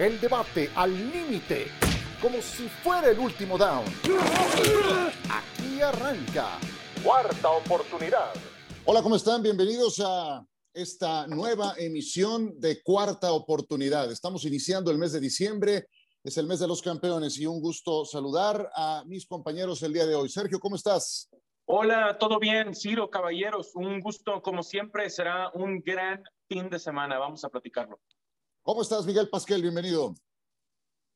El debate al límite, como si fuera el último down. Aquí arranca. Cuarta oportunidad. Hola, ¿cómo están? Bienvenidos a esta nueva emisión de Cuarta Oportunidad. Estamos iniciando el mes de diciembre, es el mes de los campeones y un gusto saludar a mis compañeros el día de hoy. Sergio, ¿cómo estás? Hola, ¿todo bien? Ciro, caballeros, un gusto como siempre, será un gran fin de semana, vamos a platicarlo. ¿Cómo estás, Miguel Pasquel? Bienvenido.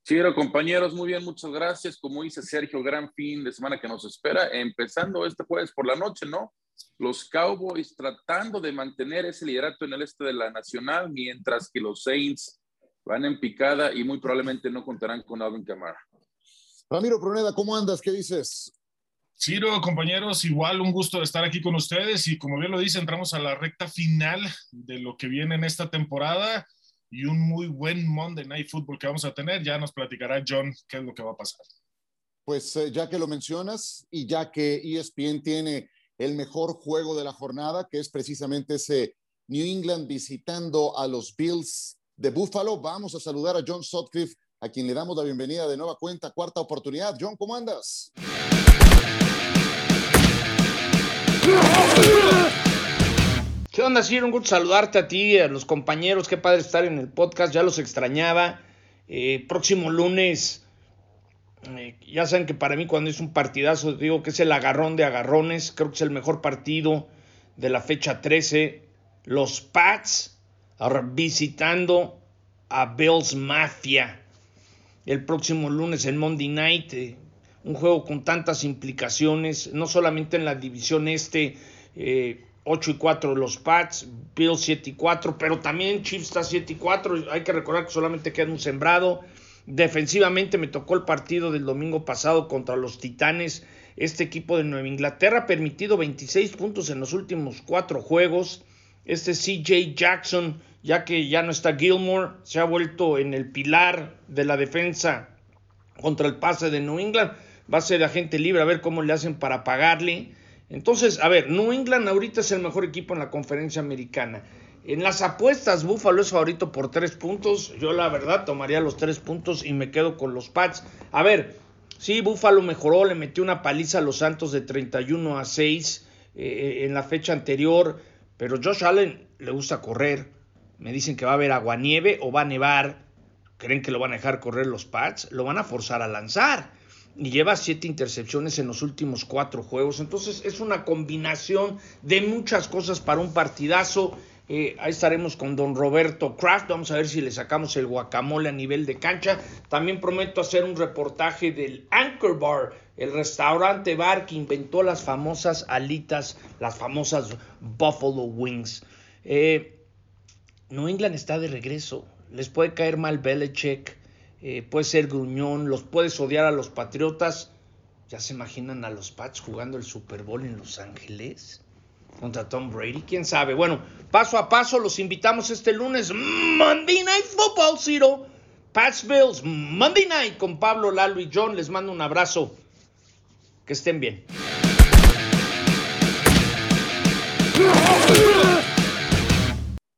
Ciro, compañeros, muy bien, muchas gracias. Como dice Sergio, gran fin de semana que nos espera, empezando este jueves por la noche, ¿no? Los Cowboys tratando de mantener ese liderato en el este de la Nacional, mientras que los Saints van en picada y muy probablemente no contarán con Alvin Kamara. Ramiro Pruneda, ¿cómo andas? ¿Qué dices? Ciro, compañeros, igual un gusto de estar aquí con ustedes y como bien lo dice, entramos a la recta final de lo que viene en esta temporada y un muy buen Monday Night Football que vamos a tener. Ya nos platicará John qué es lo que va a pasar. Pues eh, ya que lo mencionas y ya que ESPN tiene el mejor juego de la jornada, que es precisamente ese New England visitando a los Bills de Buffalo, vamos a saludar a John Sutcliffe, a quien le damos la bienvenida de nueva cuenta, cuarta oportunidad. John, ¿cómo andas? ¿Qué onda, Ciro? Un gusto saludarte a ti, a los compañeros. Qué padre estar en el podcast. Ya los extrañaba. Eh, próximo lunes, eh, ya saben que para mí cuando es un partidazo, digo que es el agarrón de agarrones. Creo que es el mejor partido de la fecha 13. Los Pats, visitando a Bills Mafia. El próximo lunes en Monday Night. Eh, un juego con tantas implicaciones, no solamente en la división este, 8 eh, y 4 los Pats, Bills 7 y 4, pero también Chiefs está 7 y 4, hay que recordar que solamente queda un sembrado. Defensivamente me tocó el partido del domingo pasado contra los Titanes. Este equipo de Nueva Inglaterra ha permitido 26 puntos en los últimos cuatro juegos. Este CJ Jackson, ya que ya no está Gilmore, se ha vuelto en el pilar de la defensa contra el pase de New England va a ser agente libre, a ver cómo le hacen para pagarle. Entonces, a ver, New England ahorita es el mejor equipo en la conferencia americana. En las apuestas, Buffalo es favorito por tres puntos. Yo la verdad tomaría los tres puntos y me quedo con los Pats. A ver, sí, Buffalo mejoró, le metió una paliza a los Santos de 31 a 6 eh, en la fecha anterior, pero Josh Allen le gusta correr. Me dicen que va a haber aguanieve o va a nevar. ¿Creen que lo van a dejar correr los Pats? Lo van a forzar a lanzar y lleva siete intercepciones en los últimos cuatro juegos. Entonces es una combinación de muchas cosas para un partidazo. Eh, ahí estaremos con don Roberto Kraft. Vamos a ver si le sacamos el guacamole a nivel de cancha. También prometo hacer un reportaje del Anchor Bar, el restaurante bar que inventó las famosas alitas, las famosas Buffalo Wings. Eh, New England está de regreso. Les puede caer mal Belichick eh, puede ser gruñón, los puedes odiar a los Patriotas. ¿Ya se imaginan a los Pats jugando el Super Bowl en Los Ángeles? Contra Tom Brady, quién sabe. Bueno, paso a paso los invitamos este lunes. Monday Night Football, Ciro. Pats Bills, Monday Night con Pablo, Lalo y John. Les mando un abrazo. Que estén bien.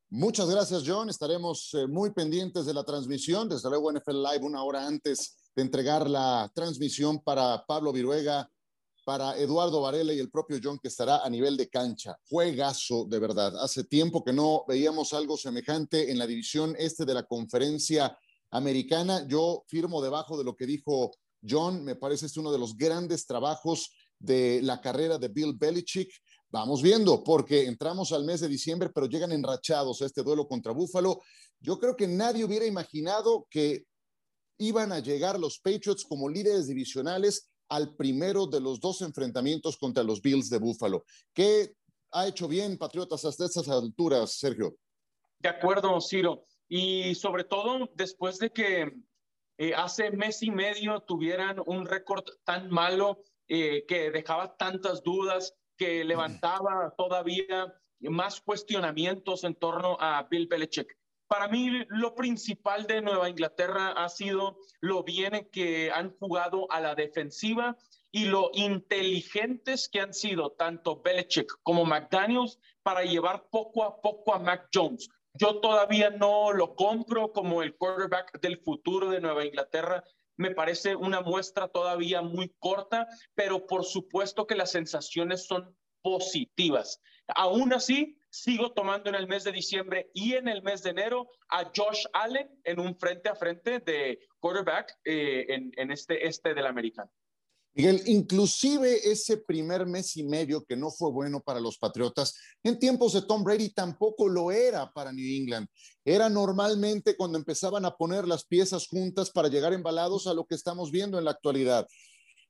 Muchas gracias, John. Estaremos eh, muy pendientes de la transmisión. Desde luego, NFL Live, una hora antes de entregar la transmisión para Pablo Viruega, para Eduardo Varela y el propio John, que estará a nivel de cancha. Juegazo, de verdad. Hace tiempo que no veíamos algo semejante en la división este de la conferencia americana. Yo firmo debajo de lo que dijo John. Me parece es uno de los grandes trabajos de la carrera de Bill Belichick. Vamos viendo, porque entramos al mes de diciembre, pero llegan enrachados a este duelo contra Búfalo. Yo creo que nadie hubiera imaginado que iban a llegar los Patriots como líderes divisionales al primero de los dos enfrentamientos contra los Bills de Búfalo. ¿Qué ha hecho bien Patriotas hasta estas alturas, Sergio? De acuerdo, Ciro. Y sobre todo después de que eh, hace mes y medio tuvieran un récord tan malo eh, que dejaba tantas dudas que levantaba todavía más cuestionamientos en torno a Bill Belichick. Para mí, lo principal de Nueva Inglaterra ha sido lo bien que han jugado a la defensiva y lo inteligentes que han sido tanto Belichick como McDaniels para llevar poco a poco a Mac Jones. yo todavía no lo compro como el quarterback del futuro de Nueva Inglaterra. Me parece una muestra todavía muy corta, pero por supuesto que las sensaciones son positivas. Aún así, sigo tomando en el mes de diciembre y en el mes de enero a Josh Allen en un frente a frente de quarterback eh, en, en, este este del americano. Miguel, inclusive ese primer mes y medio que no fue bueno para los Patriotas, en tiempos de Tom Brady tampoco lo era para New England. Era normalmente cuando empezaban a poner las piezas juntas para llegar embalados a lo que estamos viendo en la actualidad.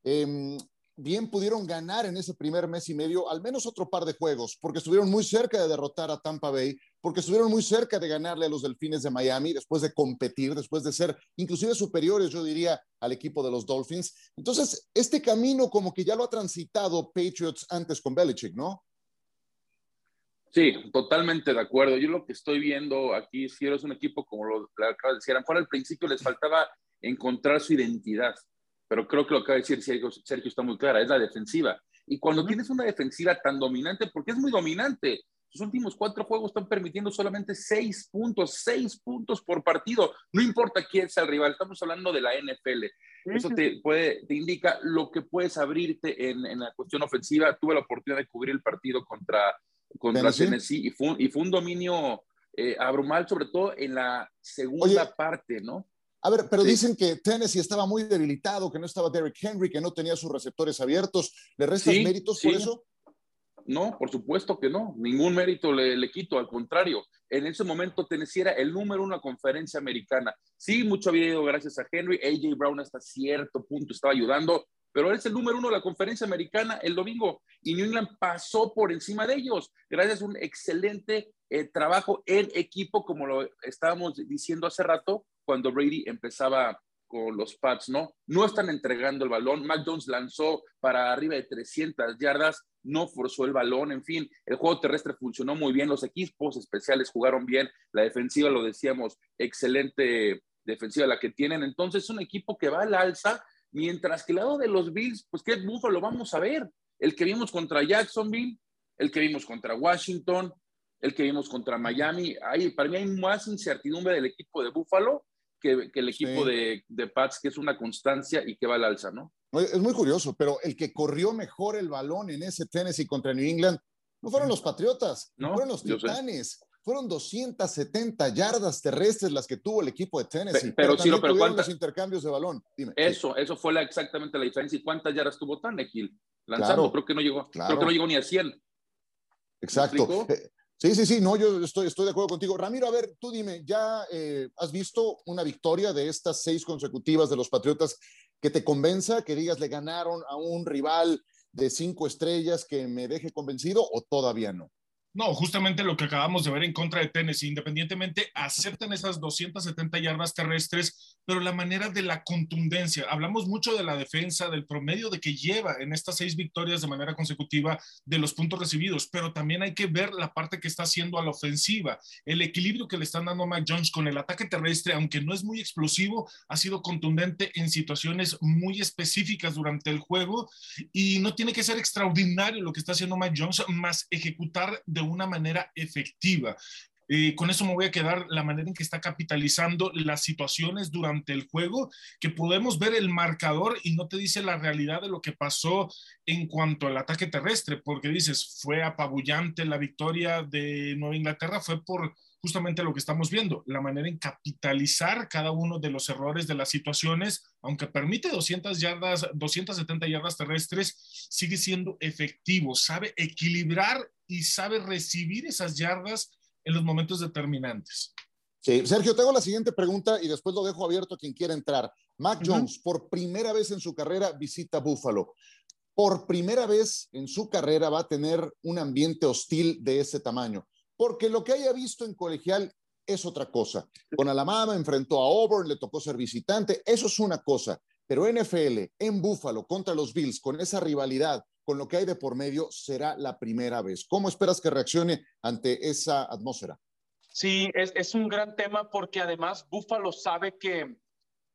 Eh, bien pudieron ganar en ese primer mes y medio al menos otro par de juegos, porque estuvieron muy cerca de derrotar a Tampa Bay, porque estuvieron muy cerca de ganarle a los Delfines de Miami, después de competir, después de ser inclusive superiores, yo diría, al equipo de los Dolphins. Entonces, este camino como que ya lo ha transitado Patriots antes con Belichick, ¿no? Sí, totalmente de acuerdo. Yo lo que estoy viendo aquí, si eres un equipo como lo acabo de decir, al principio les faltaba encontrar su identidad pero creo que lo que acaba de decir Sergio, Sergio está muy clara, es la defensiva. Y cuando tienes una defensiva tan dominante, porque es muy dominante, sus últimos cuatro juegos están permitiendo solamente seis puntos, seis puntos por partido. No importa quién sea el rival, estamos hablando de la NFL. Eso te, puede, te indica lo que puedes abrirte en, en la cuestión ofensiva. Tuve la oportunidad de cubrir el partido contra, contra Tennessee, y, fue, y fue un dominio eh, abrumal, sobre todo en la segunda parte, ¿no? A ver, pero dicen que Tennessee estaba muy debilitado, que no estaba Derrick Henry, que no tenía sus receptores abiertos. ¿Le restas méritos por eso? No, por supuesto que no. Ningún mérito le, le, quito, al contrario. En ese momento Tennessee era el número uno en la conferencia americana. Sí, mucho había ido gracias a Henry. AJ Brown hasta cierto punto estaba ayudando, pero es el número uno de la conferencia americana el domingo y New England pasó por encima de ellos gracias a un excelente eh, trabajo en equipo, como lo estábamos diciendo hace rato, cuando Brady empezaba con los Pats, ¿no? No están entregando el balón. Mac lanzó para arriba de 300 yardas, no forzó el balón, en fin, el juego terrestre funcionó muy bien, los equipos especiales jugaron bien, la defensiva, lo decíamos, excelente defensiva la que tienen. Entonces, es un equipo que va al alza, mientras que el lado de los Bills, pues qué lo vamos a ver. El que vimos contra Jacksonville, el que vimos contra Washington, el que vimos contra Miami. Hay, para mí hay más incertidumbre del equipo de Buffalo que, el equipo de, de, Pats, que es una constancia y que va al alza, ¿no? Es muy curioso, pero el que corrió mejor el balón en ese Tennessee contra New England no fueron los Patriotas, no, fueron los Titanes. Fueron 270 yardas terrestres las que tuvo el equipo de Tennessee. Pero, pero, sí, pero ¿cuántos intercambios de balón? Dime. Eso, eso fue la, exactamente la diferencia. ¿Y cuántas yardas tuvo Tannehill? Lanzando, creo que no llegó, creo que no llegó ni a 100. Exacto. Sí, sí, sí, no, yo estoy, estoy de acuerdo contigo. Ramiro, a ver, tú dime, ¿ya eh, has visto una victoria de estas seis consecutivas de los Patriotas que te convenza, que digas le ganaron a un rival de cinco estrellas que me deje convencido o todavía no? No, justamente lo que acabamos de ver en contra de Tennessee, independientemente aceptan esas 270 yardas terrestres, pero la manera de la contundencia, hablamos mucho de la defensa, del promedio de que lleva en estas seis victorias de manera consecutiva de los puntos recibidos, pero también hay que ver la parte que está haciendo a la ofensiva, el equilibrio que le están dando a Mac Jones con el ataque terrestre, aunque no es muy explosivo, ha sido contundente en situaciones muy específicas durante el juego y no tiene que ser extraordinario lo que está haciendo Mac Jones, más ejecutar de una manera efectiva. Eh, con eso me voy a quedar la manera en que está capitalizando las situaciones durante el juego, que podemos ver el marcador y no te dice la realidad de lo que pasó en cuanto al ataque terrestre, porque dices, fue apabullante la victoria de Nueva Inglaterra, fue por justamente lo que estamos viendo, la manera en capitalizar cada uno de los errores de las situaciones, aunque permite 200 yardas, 270 yardas terrestres, sigue siendo efectivo, sabe equilibrar y sabe recibir esas yardas en los momentos determinantes. Sí, Sergio, tengo la siguiente pregunta y después lo dejo abierto a quien quiera entrar. Mac Jones, por primera vez en su carrera, visita Buffalo. Por primera vez en su carrera va a tener un ambiente hostil de ese tamaño porque lo que haya visto en colegial es otra cosa. Con Alabama enfrentó a Auburn, le tocó ser visitante, eso es una cosa, pero NFL en Buffalo contra los Bills, con esa rivalidad, con lo que hay de por medio, será la primera vez. ¿Cómo esperas que reaccione ante esa atmósfera? Sí, es, es un gran tema porque además Buffalo sabe que,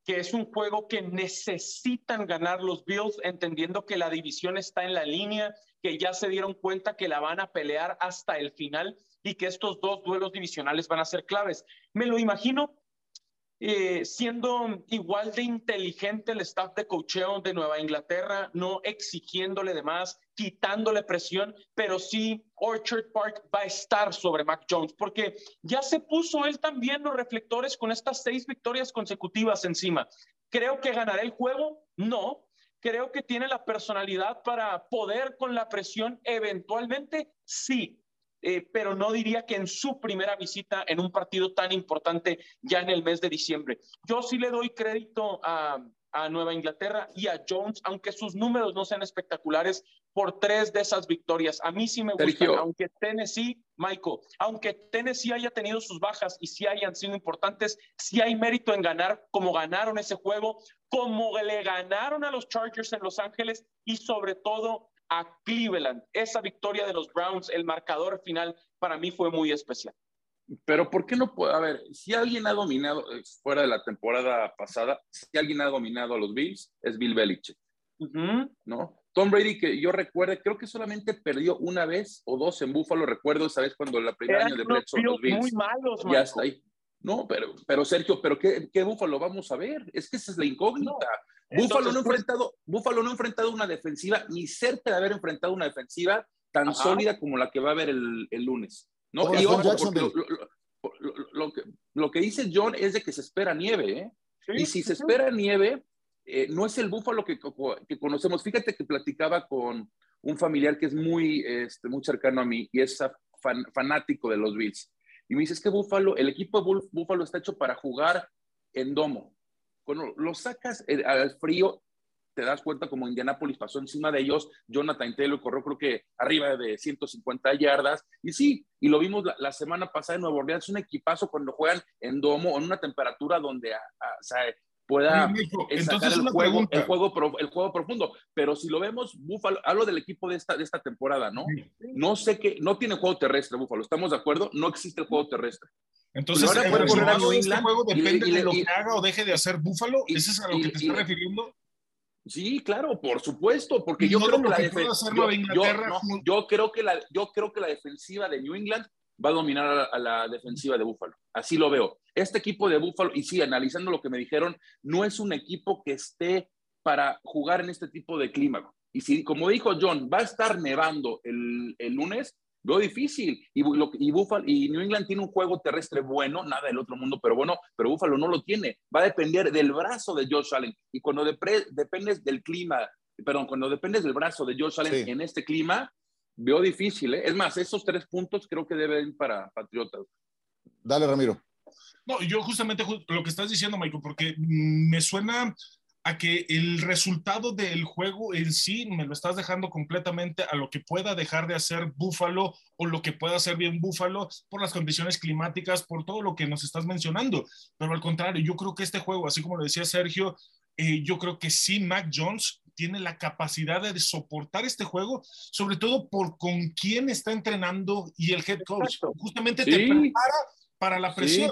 que es un juego que necesitan ganar los Bills, entendiendo que la división está en la línea, que ya se dieron cuenta que la van a pelear hasta el final y que estos dos duelos divisionales van a ser claves. Me lo imagino eh, siendo igual de inteligente el staff de cocheo de Nueva Inglaterra, no exigiéndole de más, quitándole presión, pero sí Orchard Park va a estar sobre Mac Jones, porque ya se puso él también los reflectores con estas seis victorias consecutivas encima. ¿Creo que ganará el juego? No. ¿Creo que tiene la personalidad para poder con la presión eventualmente? Sí. Eh, pero no diría que en su primera visita en un partido tan importante ya en el mes de diciembre. Yo sí le doy crédito a, a Nueva Inglaterra y a Jones, aunque sus números no sean espectaculares, por tres de esas victorias. A mí sí me gusta, aunque Tennessee, Michael, aunque Tennessee haya tenido sus bajas y sí hayan sido importantes, sí hay mérito en ganar como ganaron ese juego, como le ganaron a los Chargers en Los Ángeles y sobre todo a Cleveland. Esa victoria de los Browns, el marcador final, para mí fue muy especial. Pero ¿por qué no puede? A ver, si alguien ha dominado, eh, fuera de la temporada pasada, si alguien ha dominado a los Bills, es Bill Belichick. ¿No? Tom Brady, que yo recuerdo, creo que solamente perdió una vez o dos en Buffalo, recuerdo esa vez cuando la primera año de Bledsoe los Bills. Muy malos, ya está ahí. No, pero, pero Sergio, ¿pero qué, qué Buffalo vamos a ver? Es que esa es la incógnita. Búfalo, no ha pues, enfrentado, Búfalo no ha enfrentado una defensiva ni cerca de haber enfrentado una defensiva tan sólida como la que va a haber el, el lunes. ¿no? lo, que, lo, que, dice John es de que se espera nieve, ¿eh? y si se espera nieve, eh, no es el búfalo que, que, conocemos. Fíjate que platicaba con un familiar que es muy, este, muy cercano a mí y es fanático de los Bills. Y me dice, es que Búfalo, el equipo de Búfalo está hecho para jugar en domo. Cuando lo sacas eh, al frío, te das cuenta como Indianapolis pasó encima de ellos, Jonathan Taylor corrió creo que arriba de 150 yardas, y sí, y lo vimos la, semana pasada en Nueva Orleans, un equipazo cuando juegan en domo, en una temperatura donde pueda sacar el juego, el, juego, el juego profundo, pero si lo vemos, Búfalo, hablo del equipo de esta, de esta temporada, ¿no? No sé qué, no tiene juego terrestre Búfalo, ¿estamos de acuerdo? No existe el juego terrestre. Entonces, ¿el resultado de este juego depende de lo que haga o deje de hacer Búfalo? ¿Ese es a lo que te estás refiriendo? Sí, claro, por supuesto, porque yo creo que la yo, creo que la yo creo que la defensiva de New England va a dominar a, la defensiva de Búfalo. Así lo veo. Este equipo de Búfalo, y sí, analizando lo que me dijeron, no es un equipo que esté para jugar en este tipo de clima. Y si, como dijo John, va a estar nevando el, el lunes, Veo difícil. Y, y, Buffalo, y New England tiene un juego terrestre bueno, nada del otro mundo, pero bueno, pero Buffalo no lo tiene. Va a depender del brazo de Josh Allen. Y cuando dependes del clima, perdón, cuando dependes del brazo de Josh Allen en este clima, veo difícil. ¿eh? Es más, esos tres puntos creo que deben para Patriotas. Dale, Ramiro. No, yo justamente lo que estás diciendo, Michael, porque me suena a que el resultado del juego en sí me lo estás dejando completamente a lo que pueda dejar de hacer Búfalo o lo que pueda hacer bien Búfalo por las condiciones climáticas, por todo lo que nos estás mencionando. Pero al contrario, yo creo que este juego, así como lo decía Sergio, eh, yo creo que sí, Mac Jones tiene la capacidad de soportar este juego, sobre todo por con quién está entrenando y el head coach. Justamente te prepara para la presión.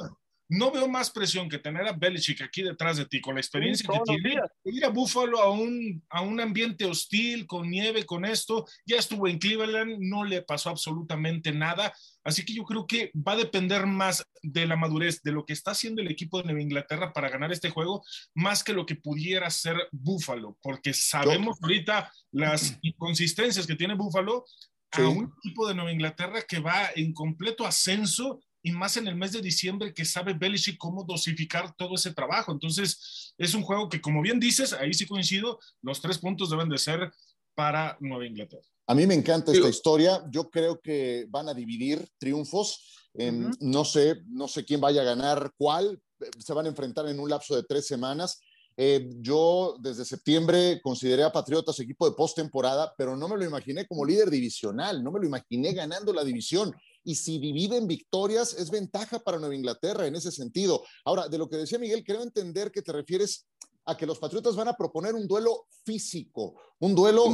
No veo más presión que tener a Belichick aquí detrás de ti, con la experiencia que tiene. Ir a Buffalo a un, a un ambiente hostil, con nieve, con esto. Ya estuvo en Cleveland, no le pasó absolutamente nada. Así que yo creo que va a depender más de la madurez, de lo que está haciendo el equipo de Nueva Inglaterra para ganar este juego, más que lo que pudiera ser Buffalo, porque sabemos ahorita las inconsistencias que tiene Buffalo a un equipo de Nueva Inglaterra que va en completo ascenso y más en el mes de diciembre que sabe Belichick cómo dosificar todo ese trabajo. Entonces, es un juego que, como bien dices, ahí sí coincido, los tres puntos deben de ser para Nueva Inglaterra. A mí me encanta esta historia. Yo creo que van a dividir triunfos. No sé, no sé quién vaya a ganar cuál. Se van a enfrentar en un lapso de tres semanas. Eh, yo desde septiembre consideré a Patriotas equipo de postemporada, pero no me lo imaginé como líder divisional, no me lo imaginé ganando la división y si dividen victorias es ventaja para Nueva Inglaterra en ese sentido. Ahora, de lo que decía Miguel, creo entender que te refieres a que los Patriotas van a proponer un duelo físico, un duelo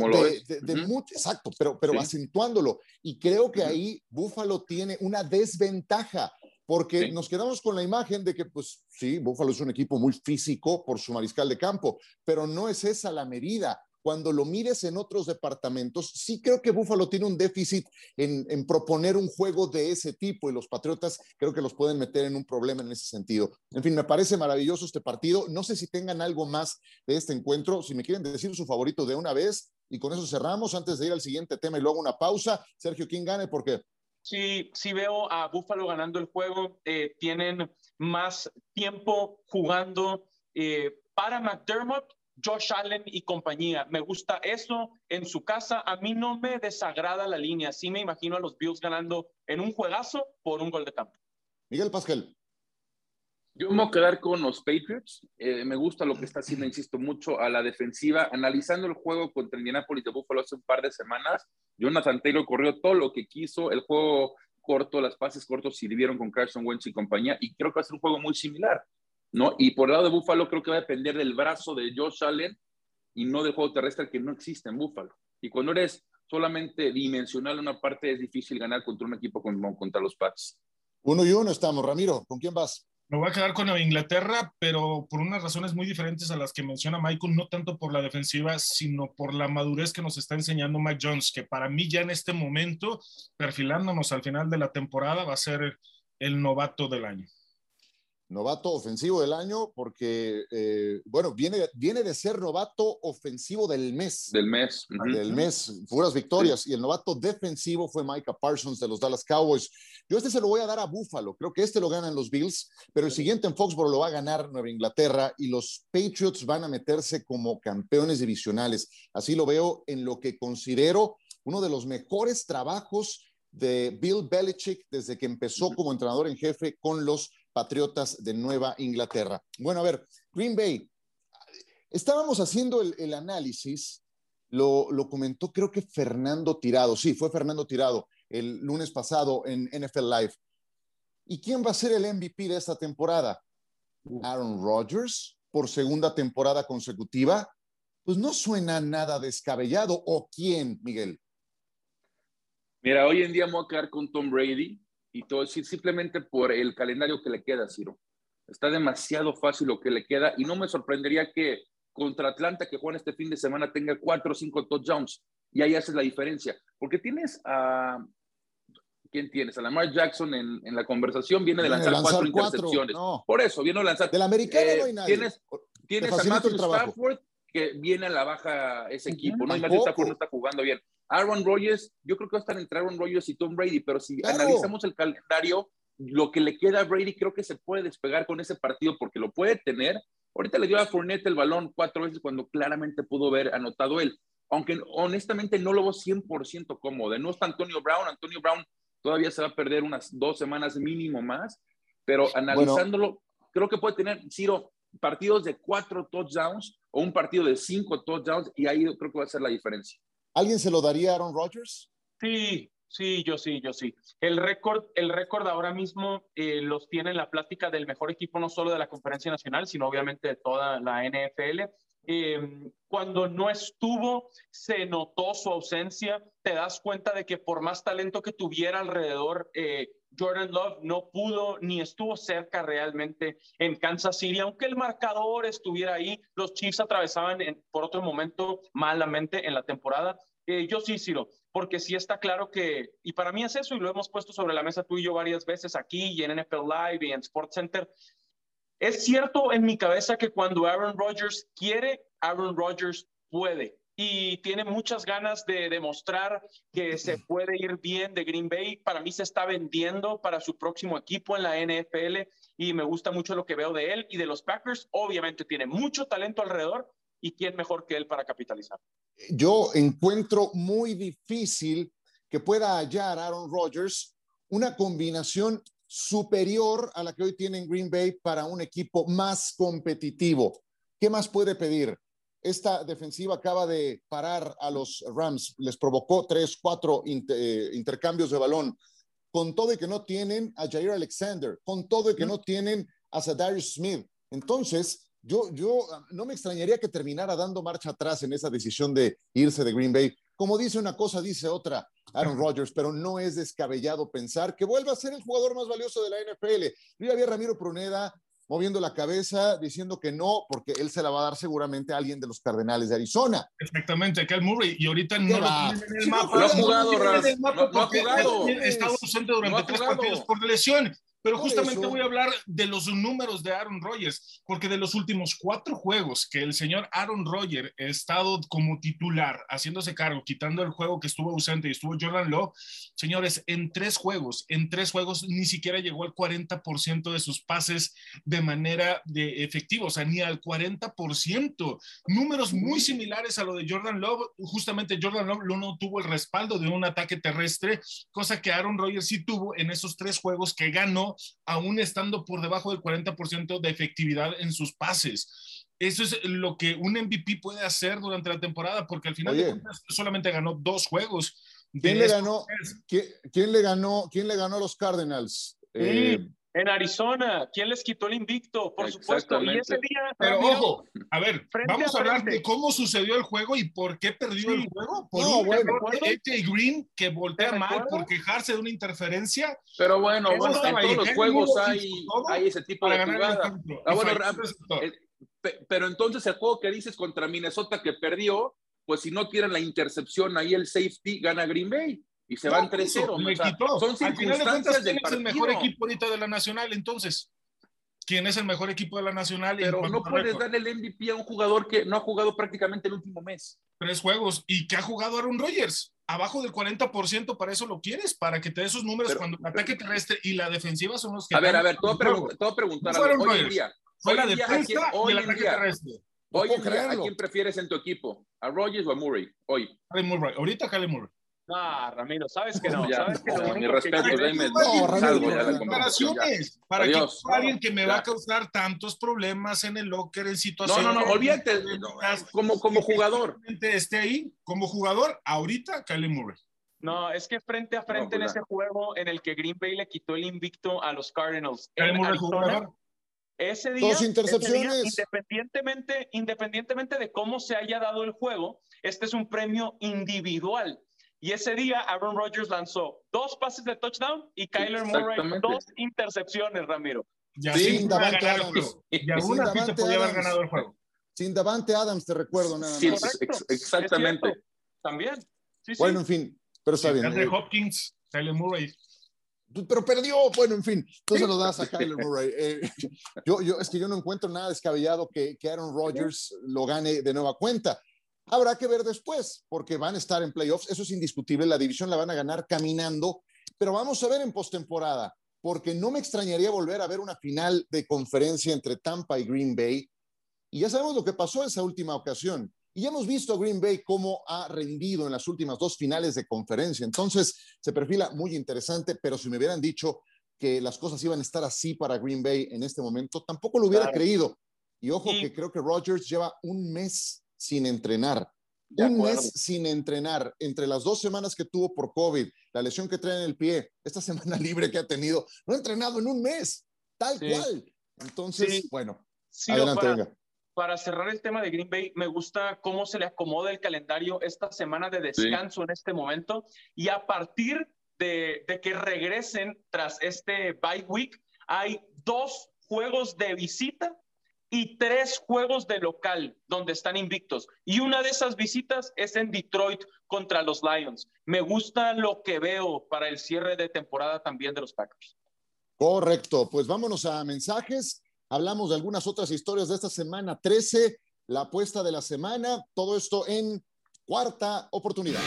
de, mucho, exacto, pero, pero acentuándolo. Y creo que ahí Búfalo tiene una desventaja, porque nos quedamos con la imagen de que, pues sí, Búfalo es un equipo muy físico por su mariscal de campo, pero no es esa la medida cuando lo mires en otros departamentos, sí creo que Buffalo tiene un déficit en, proponer un juego de ese tipo y los Patriotas creo que los pueden meter en un problema en ese sentido. En fin, me parece maravilloso este partido. No sé si tengan algo más de este encuentro, si me quieren decir su favorito de una vez y con eso cerramos antes de ir al siguiente tema y luego una pausa. Sergio, ¿quién gane? Porque Sí, sí veo a Buffalo ganando el juego. Eh, tienen más tiempo jugando eh, para McDermott Josh Allen y compañía. Me gusta eso en su casa. A mí no me desagrada la línea. Sí me imagino a los Bills ganando en un juegazo por un gol de campo. Miguel Pascal. Yo me voy a quedar con los Patriots. Eh, me gusta lo que está haciendo, insisto mucho, a la defensiva. Analizando el juego contra Indianapolis de Buffalo hace un par de semanas, Jonathan Taylor corrió todo lo que quiso. El juego corto, las pases cortos sirvieron con Carson Wentz y compañía. Y creo que va a ser un juego muy similar. ¿No? Y por el lado de Buffalo creo que va a depender del brazo de Josh Allen y no del juego terrestre que no existe en Buffalo. Y cuando eres solamente dimensional una parte es difícil ganar contra un equipo como contra los Pats. Uno y uno estamos. Ramiro, ¿con quién vas? Me voy a quedar con Inglaterra, pero por unas razones muy diferentes a las que menciona Michael, no tanto por la defensiva, sino por la madurez que nos está enseñando Mike Jones, que para mí ya en este momento, perfilándonos al final de la temporada, va a ser el novato del año novato ofensivo del año porque, eh, bueno, viene, viene de ser novato ofensivo del mes. Del mes. Del mes, puras victorias. Y el novato defensivo fue Micah Parsons de los Dallas Cowboys. Yo este se lo voy a dar a Buffalo. Creo que este lo ganan los Bills, pero el siguiente en Foxborough lo va a ganar Nueva Inglaterra y los Patriots van a meterse como campeones divisionales. Así lo veo en lo que considero uno de los mejores trabajos de Bill Belichick desde que empezó como entrenador en jefe con los Patriotas de Nueva Inglaterra. Bueno, a ver, Green Bay, estábamos haciendo el, análisis, lo, lo, comentó creo que Fernando Tirado, sí, fue Fernando Tirado el lunes pasado en NFL Live. ¿Y quién va a ser el MVP de esta temporada? Aaron Rodgers por segunda temporada consecutiva. Pues no suena nada descabellado. ¿O quién, Miguel? Mira, hoy en día me voy a quedar con Tom Brady y todo decir simplemente por el calendario que le queda, Ciro. Está demasiado fácil lo que le queda y no me sorprendería que contra Atlanta, que juega este fin de semana, tenga cuatro o cinco touchdowns y ahí haces la diferencia. Porque tienes a. ¿Quién tienes? A Lamar Jackson en, en la conversación, viene de lanzar, cuatro, intercepciones. Por eso, viene a lanzar. Del americano no hay nadie. Tienes, tienes a Matthew Stafford, que viene a la baja ese equipo, ¿no? Y Matthew Stafford no está jugando bien. Aaron Rodgers, yo creo que va a estar entre Aaron Rodgers y Tom Brady, pero si analizamos el calendario, lo que le queda a Brady creo que se puede despegar con ese partido porque lo puede tener. Ahorita le dio a Fournette el balón cuatro veces cuando claramente pudo haber anotado él. Aunque honestamente no lo veo 100% cómodo. No está Antonio Brown. Antonio Brown todavía se va a perder unas dos semanas mínimo más. Pero analizándolo, creo que puede tener, Ciro, partidos de cuatro touchdowns o un partido de cinco touchdowns y ahí creo que va a ser la diferencia. ¿Alguien se lo daría a Aaron Rodgers? Sí, sí, yo sí, yo sí. El récord, el récord ahora mismo eh, los tiene en la plática del mejor equipo no solo de la Conferencia Nacional, sino obviamente de toda la NFL. Em, cuando no estuvo, se notó su ausencia. Te das cuenta de que por más talento que tuviera alrededor, eh, Jordan Love no pudo ni estuvo cerca realmente en Kansas City, aunque el marcador estuviera ahí, los Chiefs atravesaban por otro momento malamente en la temporada. Eh, yo sí, Ciro, porque sí está claro que, y para mí es eso, y lo hemos puesto sobre la mesa tú y yo varias veces aquí y en NFL Live y en Sports Center. Es cierto en mi cabeza que cuando Aaron Rodgers quiere, Aaron Rodgers puede y tiene muchas ganas de demostrar que se puede ir bien de Green Bay. Para mí se está vendiendo para su próximo equipo en la NFL y me gusta mucho lo que veo de él y de los Packers. Obviamente tiene mucho talento alrededor y quién mejor que él para capitalizar. Yo encuentro muy difícil que pueda hallar Aaron Rodgers una combinación superior a la que hoy tiene en Green Bay para un equipo más competitivo. ¿Qué más puede pedir? Esta defensiva acaba de parar a los Rams, les provocó tres, cuatro eh, intercambios de balón, con todo y que no tienen a Jair Alexander, con todo y que no tienen a Sadarius Smith. Entonces, yo, yo no me extrañaría que terminara dando marcha atrás en esa decisión de irse de Green Bay. Como dice una cosa, dice otra Aaron Rodgers, pero no es descabellado pensar que vuelva a ser el jugador más valioso de la NFL. Yo ya vi a Ramiro Pruneda moviendo la cabeza, diciendo que no, porque él se la va a dar seguramente a alguien de los Cardenales de Arizona. Exactamente, Cal Murray, y ahorita no lo tienen en el Sí, mapa. no ha jugado, lo tienen en el Raz, no- no ha jugado. ha estado ausente durante No ha tres jugado. partidos por lesión. Pero justamente voy a hablar de los números de Aaron Rodgers, porque de los últimos cuatro juegos que el señor Aaron Rodgers ha estado como titular, haciéndose cargo, quitando el juego que estuvo ausente y estuvo Jordan Love, señores, en tres juegos, en tres juegos ni siquiera llegó al 40% de sus pases de manera de efectiva, o sea, ni al 40%. Números muy similares a lo de Jordan Love. Justamente Jordan Love no tuvo el respaldo de un ataque terrestre, cosa que Aaron Rodgers sí tuvo en esos tres juegos que ganó, aún estando por debajo del 40% de efectividad en sus pases. Eso es lo que un MVP puede hacer durante la temporada, porque al final Oye. de cuentas solamente ganó dos juegos. ¿Quién le ganó? tres. ¿Quién, quién le ganó? ¿Quién le ganó a los Cardinals? Eh, En Arizona, ¿quién les quitó el invicto? Por supuesto. Y ese Exactamente. día, Pero ojo, a ver, vamos a a hablar frente. de cómo sucedió el juego y por qué perdió Sí. el juego. Por No, un bueno. AJ Green que voltea ¿Te mal recuerdo? por quejarse de una interferencia Pero bueno, bueno, en todos los juegos hay, ese tipo para de jugada. Ah, bueno, eh, Pe- Pero entonces el juego que dices contra Minnesota que perdió, pues si no tiran la intercepción ahí el safety, gana Green Bay y se van No, por eso, 3-0. le o sea, quitó. son Al final de circunstancias cuentas, del ¿quién es el partido. mejor equipo ahorita de la Nacional entonces? ¿Quién es el mejor equipo de la Nacional? Pero no puedes récord? darle el MVP a un jugador que no ha jugado prácticamente el último mes. Tres juegos. ¿Y que ha jugado Aaron Rodgers? Abajo del 40%, para eso lo quieres, para que te dé esos números Pero- cuando el ataque terrestre y la defensiva son los que... A ver, a ver, te voy a preguntar, No fueron algo. hoy en Rodgers. día. Fue hoy la en día, ¿a quién- defensa y hoy el en ataque día- terrestre. No Hoy en día, ¿a quién prefieres en tu equipo? ¿A Rodgers o a Murray? Hoy. Murray. Ahorita Kyle Murray. Ah, Ramiro, sabes que no. Ya, sabes que no, mi que respeto, dame. No, Ramiro, ya la no. Comparaciones. ¿Para Adiós. a alguien que me Ya. va a causar tantos problemas en el locker, en No, situaciones? no, no, olvídate. no, como, como jugador. Esté ahí como jugador, ahorita Kyle Murray. No, es que frente a frente pues en ese juego en el que Green Bay le quitó el invicto a los Cardinals Kyle en Arizona, ese día, Dos intercepciones. ese día, independientemente, independientemente de cómo se haya dado el juego, este es un premio individual. Y ese día Aaron Rodgers lanzó dos pases de touchdown y Kyler Murray dos intercepciones, Ramiro. Y así Sin Davante Adams. Y podía haber Adams. ganado el juego. Sin Davante Adams, te recuerdo nada Sí, más. ex- exactamente. También. Sí, sí. Bueno, en fin, pero está bien. Andre eh, Hopkins, Kyle Murray. pero perdió. Bueno, en fin, tú se lo das a Kyler Murray. Eh, yo, yo, es que yo no encuentro nada descabellado que, que Aaron Rodgers lo gane de nueva cuenta. Habrá que ver después, porque van a estar en playoffs, eso es indiscutible, la división la van a ganar caminando, pero vamos a ver en postemporada, porque no me extrañaría volver a ver una final de conferencia entre Tampa y Green Bay, y ya sabemos lo que pasó esa última ocasión, y ya hemos visto a Green Bay cómo ha rendido en las últimas dos finales de conferencia, entonces se perfila muy interesante, pero si me hubieran dicho que las cosas iban a estar así para Green Bay en este momento, tampoco lo hubiera Claro. creído. Y ojo que creo que Rodgers lleva un mes sin entrenar. De un acuerdo. mes sin entrenar. Entre las dos semanas que tuvo por COVID, la lesión que trae en el pie, esta semana libre que ha tenido, no ha entrenado en un mes, tal Sí. cual. Entonces, Sí. bueno, Sí, adelante, para, venga. para cerrar el tema de Green Bay, me gusta cómo se le acomoda el calendario esta semana de descanso en este momento y a partir de, de que regresen tras este bye week, hay dos juegos de visita y tres juegos de local donde están invictos. Y una de esas visitas es en Detroit contra los Lions. Me gusta lo que veo para el cierre de temporada también de los Packers. Correcto, pues vámonos a mensajes. Hablamos de algunas otras historias de esta semana 13, la apuesta de la semana, todo esto en cuarta oportunidad.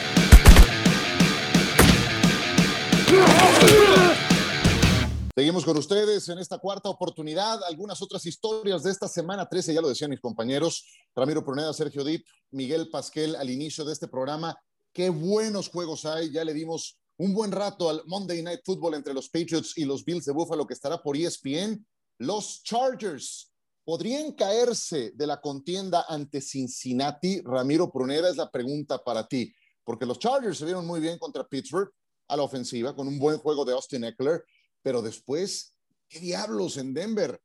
Seguimos con ustedes en esta cuarta oportunidad. Algunas otras historias de esta semana 13, ya lo decían mis compañeros, Ramiro Pruneda, Sergio Dip, Miguel Pasquel al inicio de este programa. Qué buenos juegos hay. Ya le dimos un buen rato al Monday Night Football entre los Patriots y los Bills de Buffalo que estará por ESPN. Los Chargers podrían caerse de la contienda ante Cincinnati. Ramiro Pruneda es la pregunta para ti, porque los Chargers se vieron muy bien contra Pittsburgh a la ofensiva con un buen juego de Austin Eckler, pero después, ¿qué diablos en Denver?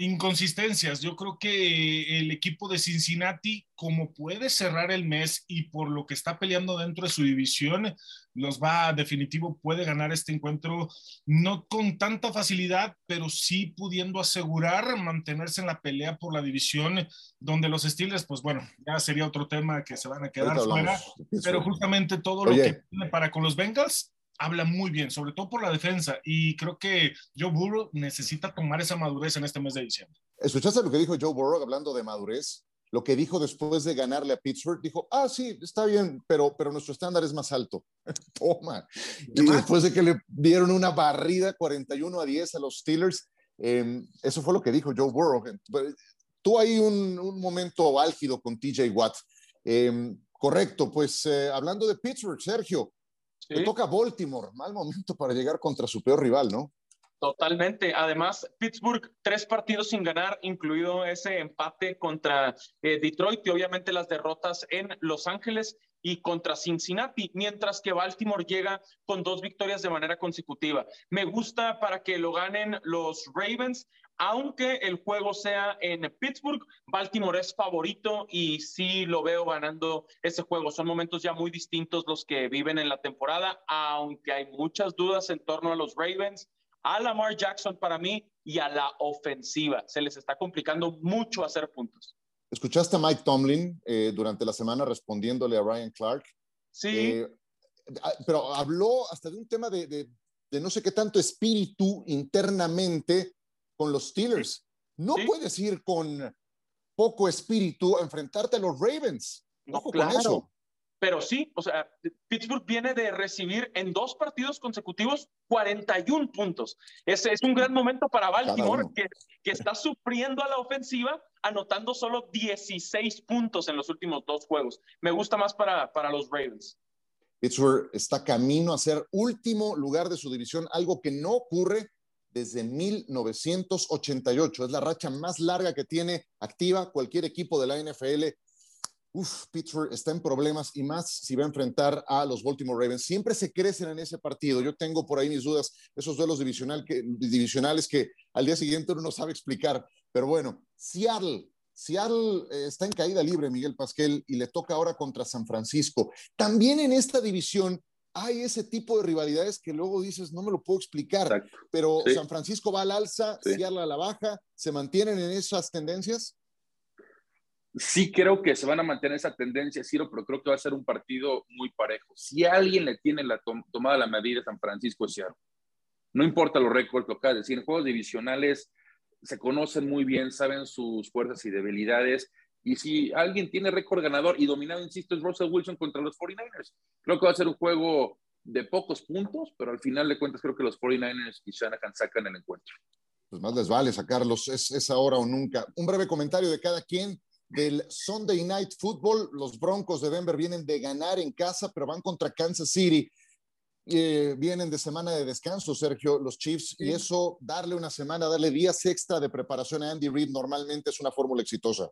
Inconsistencias. Yo creo que el equipo de Cincinnati, como puede cerrar el mes y por lo que está peleando dentro de su división, los va definitivo, puede ganar este encuentro, no con tanta facilidad, pero sí pudiendo asegurar mantenerse en la pelea por la división, donde los Steelers, pues bueno, ya sería otro tema que se van a quedar fuera, pero justamente todo lo que tiene para con los Bengals habla muy bien, sobre todo por la defensa. Y creo que Joe Burrow necesita tomar esa madurez en este mes de diciembre. ¿Escuchaste lo que dijo Joe Burrow hablando de madurez? Lo que dijo después de ganarle a Pittsburgh, dijo, ah, sí, está bien, pero, pero nuestro estándar es más alto. Toma. Y después de que le dieron una barrida 41 a 10 a los Steelers, em, eso fue lo que dijo Joe Burrow. Tú ahí un, un momento álgido con TJ Watt. Em, correcto, pues eh, hablando de Pittsburgh, Sergio, le toca Baltimore, mal momento para llegar contra su peor rival, ¿no? Totalmente. Además, Pittsburgh, tres partidos sin ganar, incluido ese empate contra eh, Detroit y obviamente las derrotas en Los Ángeles y contra Cincinnati, mientras que Baltimore llega con dos victorias de manera consecutiva. Me gusta para que lo ganen los Ravens, aunque el juego sea en Pittsburgh, Baltimore es favorito y sí lo veo ganando ese juego. Son momentos ya muy distintos los que viven en la temporada, aunque hay muchas dudas en torno a los Ravens, a Lamar Jackson para mí y a la ofensiva. Se les está complicando mucho hacer puntos. ¿Escuchaste a Mike Tomlin eh, durante la semana respondiéndole a Ryan Clark? Sí. Eh, pero habló hasta de un tema de, de, no sé qué tanto espíritu internamente con los Steelers. No puedes ir con poco espíritu a enfrentarte a los Ravens. No, claro. con eso. Pero sí, o sea, Pittsburgh viene de recibir en dos partidos consecutivos 41 puntos. Ese es un gran momento para Baltimore, que, que, está sufriendo a la ofensiva, anotando solo 16 puntos en los últimos dos juegos. Me gusta más para, para los Ravens. Pittsburgh está camino a ser último lugar de su división, algo que no ocurre desde 1988. Es la racha más larga que tiene activa cualquier equipo de la NFL Uf, Pittsburgh está en problemas y más si va a enfrentar a los Baltimore Ravens. Siempre se crecen en ese partido. Yo tengo por ahí mis dudas, esos duelos divisional que, divisionales que al día siguiente uno no sabe explicar. Pero bueno, Seattle, Seattle eh, está en caída libre, Miguel Pasquel, y le toca ahora contra San Francisco. También en esta división hay ese tipo de rivalidades que luego dices, no me lo puedo explicar, pero San Francisco va al alza, Seattle a la baja, ¿se mantienen en esas tendencias? Sí creo que se van a mantener esa tendencia, Ciro, pero creo que va a ser un partido muy parejo. Si alguien le tiene la tomada la medida a San Francisco es Seattle. No importa los récords locales, si en juegos divisionales se conocen muy bien, saben sus fuerzas y debilidades. Y si alguien tiene récord ganador y dominado, insisto, es Russell Wilson contra los 49ers. Creo que va a ser un juego de pocos puntos, pero al final de cuentas creo que los 49ers y Shanahan sacan el encuentro. Pues más les vale sacarlos, es, es ahora o nunca. Un breve comentario de cada quien del Sunday Night Football. Los Broncos de Denver vienen de ganar en casa, pero van contra Kansas City. Eh, vienen de semana de descanso, Sergio, los Chiefs, y eso, darle una semana, darle días extra de preparación a Andy Reid, normalmente es una fórmula exitosa.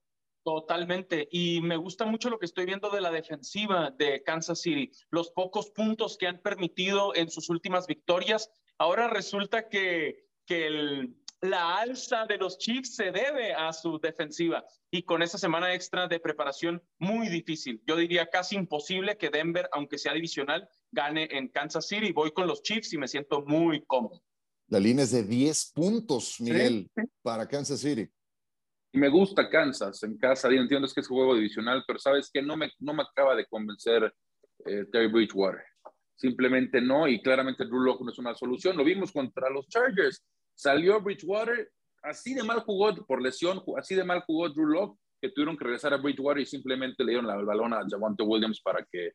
Totalmente. Y me gusta mucho lo que estoy viendo de la defensiva de Kansas City. Los pocos puntos que han permitido en sus últimas victorias. Ahora resulta que, que el, la alza de los Chiefs se debe a su defensiva y con esa semana extra de preparación muy difícil. Yo diría casi imposible que Denver, aunque sea divisional, gane en Kansas City. Voy con los Chiefs y me siento muy cómodo. La línea es de 10 puntos, Miguel, para Kansas City. Y me gusta Kansas en casa. Yo entiendo que es juego divisional, pero sabes que no me, no me acaba de convencer eh, Terry Bridgewater. Simplemente no, y claramente Drew Lock no es una solución. Lo vimos contra los Chargers Salió Bridgewater, así de mal jugó por lesión, así de mal jugó Drew Locke, que tuvieron que regresar a Bridgewater y simplemente le dieron el balón a Javante Williams para que,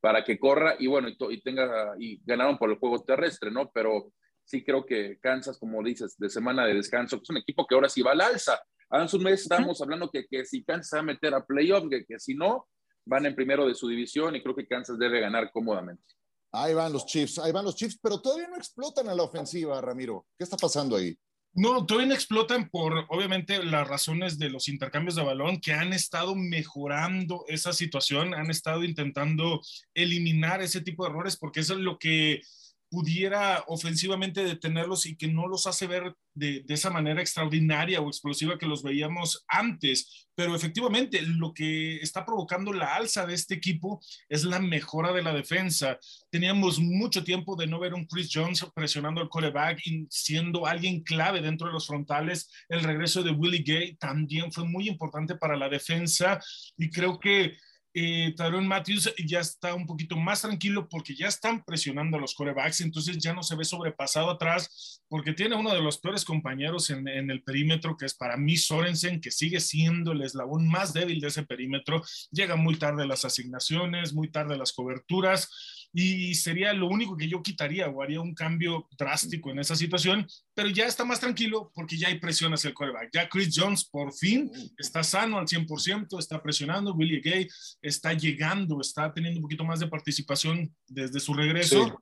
para que corra y bueno, y, tenga, y ganaron por el juego terrestre, ¿no? Pero sí creo que Kansas, como dices, de semana de descanso, es un equipo que ahora sí va al alza. Hace un mes estábamos hablando que, que si Kansas va a meter a playoff, que, que si no, van en primero de su división y creo que Kansas debe ganar cómodamente. Ahí van los Chiefs, ahí van los Chiefs, pero todavía no explotan a la ofensiva, Ramiro. ¿Qué está pasando ahí? No, todavía no explotan por, obviamente, las razones de los intercambios de balón que han estado mejorando esa situación, han estado intentando eliminar ese tipo de errores, porque eso es lo que pudiera ofensivamente detenerlos y que no los hace ver de, esa manera extraordinaria o explosiva que los veíamos antes. Pero efectivamente, lo que está provocando la alza de este equipo es la mejora de la defensa. Teníamos mucho tiempo de no ver un Chris Jones presionando al coreback y siendo alguien clave dentro de los frontales. El regreso de Willie Gay también fue muy importante para la defensa y creo que eh, Matthews ya está un poquito más tranquilo porque ya están presionando a los corebacks, entonces ya no se ve sobrepasado atrás porque tiene uno de los peores compañeros en, en, el perímetro, que es para mí Sorensen, que sigue siendo el eslabón más débil de ese perímetro. Llega muy tarde las asignaciones, muy tarde las coberturas y sería lo único que yo quitaría o haría un cambio drástico en esa situación, pero ya está más tranquilo porque ya hay presión hacia el coreback. Ya Chris Jones por fin está sano al 100%, está presionando, Willie Gay está llegando, está teniendo un poquito más de participación desde su regreso. Sí.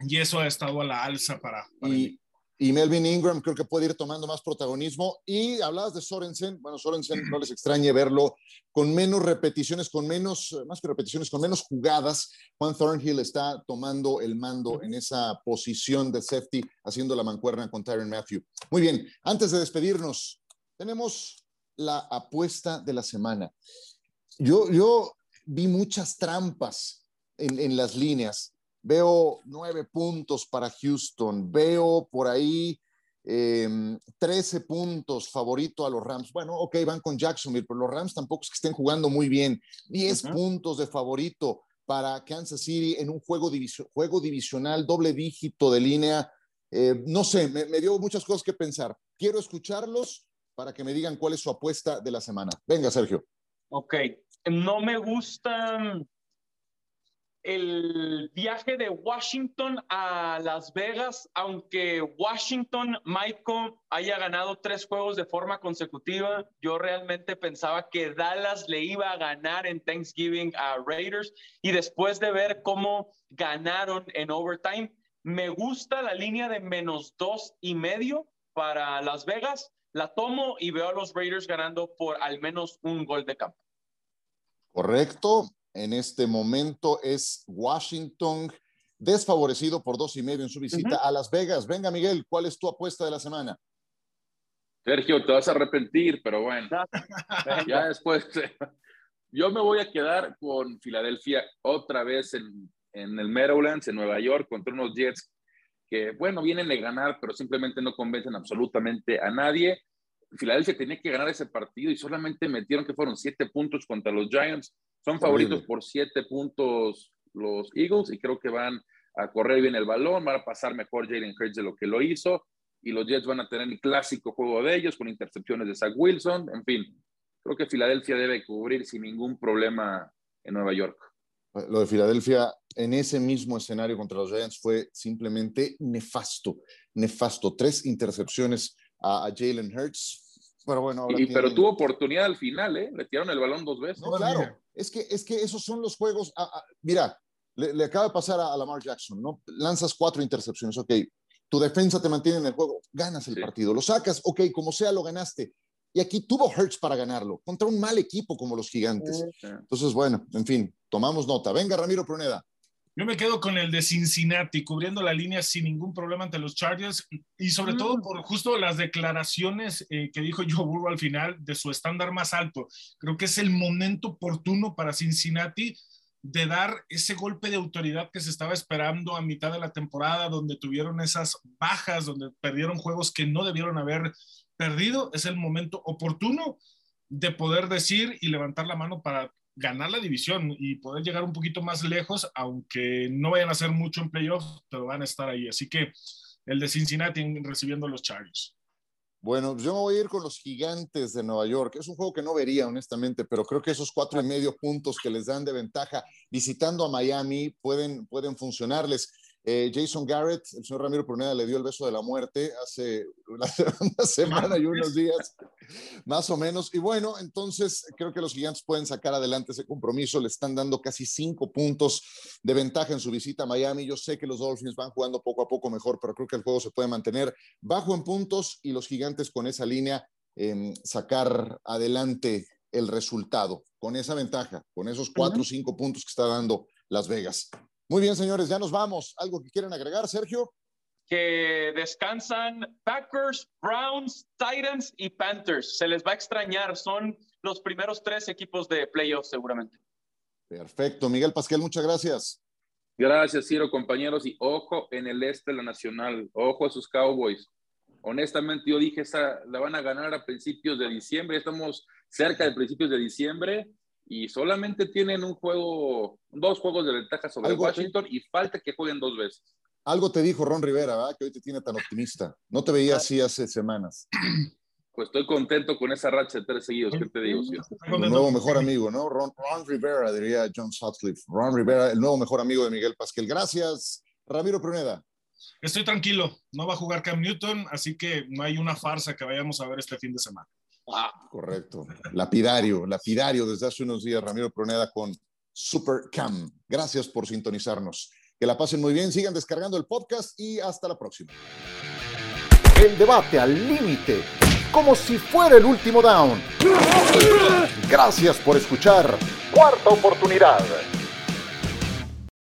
Y eso ha estado a la alza para, para y, y Melvin Ingram creo que puede ir tomando más protagonismo. Y hablabas de Sorensen, bueno, Sorensen no les extrañe verlo con menos repeticiones, con menos, más que repeticiones, con menos jugadas. Juan Thornhill está tomando el mando en esa posición de safety, haciendo la mancuerna con Tyron Matthew. Muy bien, antes de despedirnos, tenemos la apuesta de la semana. Yo, yo vi muchas trampas en, en las líneas veo nueve puntos para Houston, veo por ahí eh, 13 puntos favorito a los Rams. Bueno, ok, van con Jacksonville, pero los Rams tampoco es que estén jugando muy bien. 10 uh -huh. puntos de favorito para Kansas City en un juego, juego divisional, doble dígito de línea. Eh, no sé, me, me dio muchas cosas que pensar. Quiero escucharlos para que me digan cuál es su apuesta de la semana. Venga, Sergio. Ok, no me gustan el viaje de Washington a Las Vegas, aunque Washington, Michael, haya ganado tres juegos de forma consecutiva, yo realmente pensaba que Dallas le iba a ganar en Thanksgiving a Raiders y después de ver cómo ganaron en overtime, me gusta la línea de menos dos y medio para Las Vegas, la tomo y veo a los Raiders ganando por al menos un gol de campo. Correcto, en este momento es Washington, desfavorecido por dos y medio en su visita uh -huh. a Las Vegas. Venga, Miguel, ¿cuál es tu apuesta de la semana? Sergio, te vas a arrepentir, pero bueno, ya después. Yo me voy a quedar con Filadelfia otra vez en, en el Meadowlands, en Nueva York, contra unos Jets que, bueno, vienen de ganar, pero simplemente no convencen absolutamente a nadie. Filadelfia tenía que ganar ese partido y solamente metieron que fueron siete puntos contra los Giants. Son favoritos por siete puntos los Eagles y creo que van a correr bien el balón, van a pasar mejor Jalen Hurts de lo que lo hizo y los Jets van a tener el clásico juego de ellos con intercepciones de Zach Wilson. En fin, creo que Filadelfia debe cubrir sin ningún problema en Nueva York. Lo de Filadelfia en ese mismo escenario contra los Giants fue simplemente nefasto, nefasto. Tres intercepciones a, a Jalen Hurts. Pero bueno, y, tienen... pero tuvo oportunidad al final, ¿eh? Le tiraron el balón dos veces. No, claro, es que, es que esos son los juegos. A, a, mira, le, le, acaba de pasar a, a, Lamar Jackson, ¿no? Lanzas cuatro intercepciones, ok. Tu defensa te mantiene en el juego, ganas el sí. partido, lo sacas, ok, como sea, lo ganaste. Y aquí tuvo Hurts para ganarlo, contra un mal equipo como los gigantes. Entonces, bueno, en fin, tomamos nota. Venga, Ramiro Pruneda. Yo me quedo con el de Cincinnati, cubriendo la línea sin ningún problema ante los Chargers y sobre mm. todo por justo las declaraciones eh, que dijo Joe Burrow al final de su estándar más alto. Creo que es el momento oportuno para Cincinnati de dar ese golpe de autoridad que se estaba esperando a mitad de la temporada, donde tuvieron esas bajas, donde perdieron juegos que no debieron haber perdido. Es el momento oportuno de poder decir y levantar la mano para ganar la división y poder llegar un poquito más lejos, aunque no vayan a hacer mucho en playoffs, pero van a estar ahí. Así que el de Cincinnati recibiendo los Chargers. Bueno, yo me voy a ir con los gigantes de Nueva York. Es un juego que no vería, honestamente, pero creo que esos cuatro y medio puntos que les dan de ventaja visitando a Miami pueden, pueden funcionarles. Eh, Jason Garrett, el señor Ramiro Pruneda le dio el beso de la muerte hace una, una semana y unos días, más o menos. Y bueno, entonces creo que los gigantes pueden sacar adelante ese compromiso. Le están dando casi cinco puntos de ventaja en su visita a Miami. Yo sé que los Dolphins van jugando poco a poco mejor, pero creo que el juego se puede mantener bajo en puntos y los gigantes con esa línea eh, sacar adelante el resultado con esa ventaja, con esos cuatro o cinco puntos que está dando Las Vegas. Muy bien, señores, ya nos vamos. ¿Algo que quieren agregar, Sergio? Que descansan Packers, Browns, Titans y Panthers. Se les va a extrañar. Son los primeros tres equipos de playoffs, seguramente. Perfecto. Miguel Pasquel, muchas gracias. Gracias, Ciro, compañeros. Y ojo en el este de la Nacional. Ojo a sus Cowboys. Honestamente, yo dije, esa la van a ganar a principios de diciembre. Estamos cerca de principios de diciembre y solamente tienen un juego, dos juegos de ventaja sobre Washington y falta que jueguen dos veces. Algo te dijo Ron Rivera, ¿verdad? Que hoy te tiene tan optimista. No te veía así hace semanas. Pues estoy contento con esa racha de tres seguidos, ¿qué te digo? El nuevo mejor amigo, ¿no? Ron, Rivera, diría John Sutcliffe. Ron Rivera, el nuevo mejor amigo de Miguel Pasquel. Gracias, Ramiro Pruneda. Estoy tranquilo, no va a jugar Cam Newton, así que no hay una farsa que vayamos a ver este fin de semana. Ah, correcto. Lapidario, lapidario desde hace unos días, Ramiro Pruneda con Super Cam. Gracias por sintonizarnos. Que la pasen muy bien, sigan descargando el podcast y hasta la próxima. El debate al límite, como si fuera el último down. Gracias por escuchar. Cuarta oportunidad.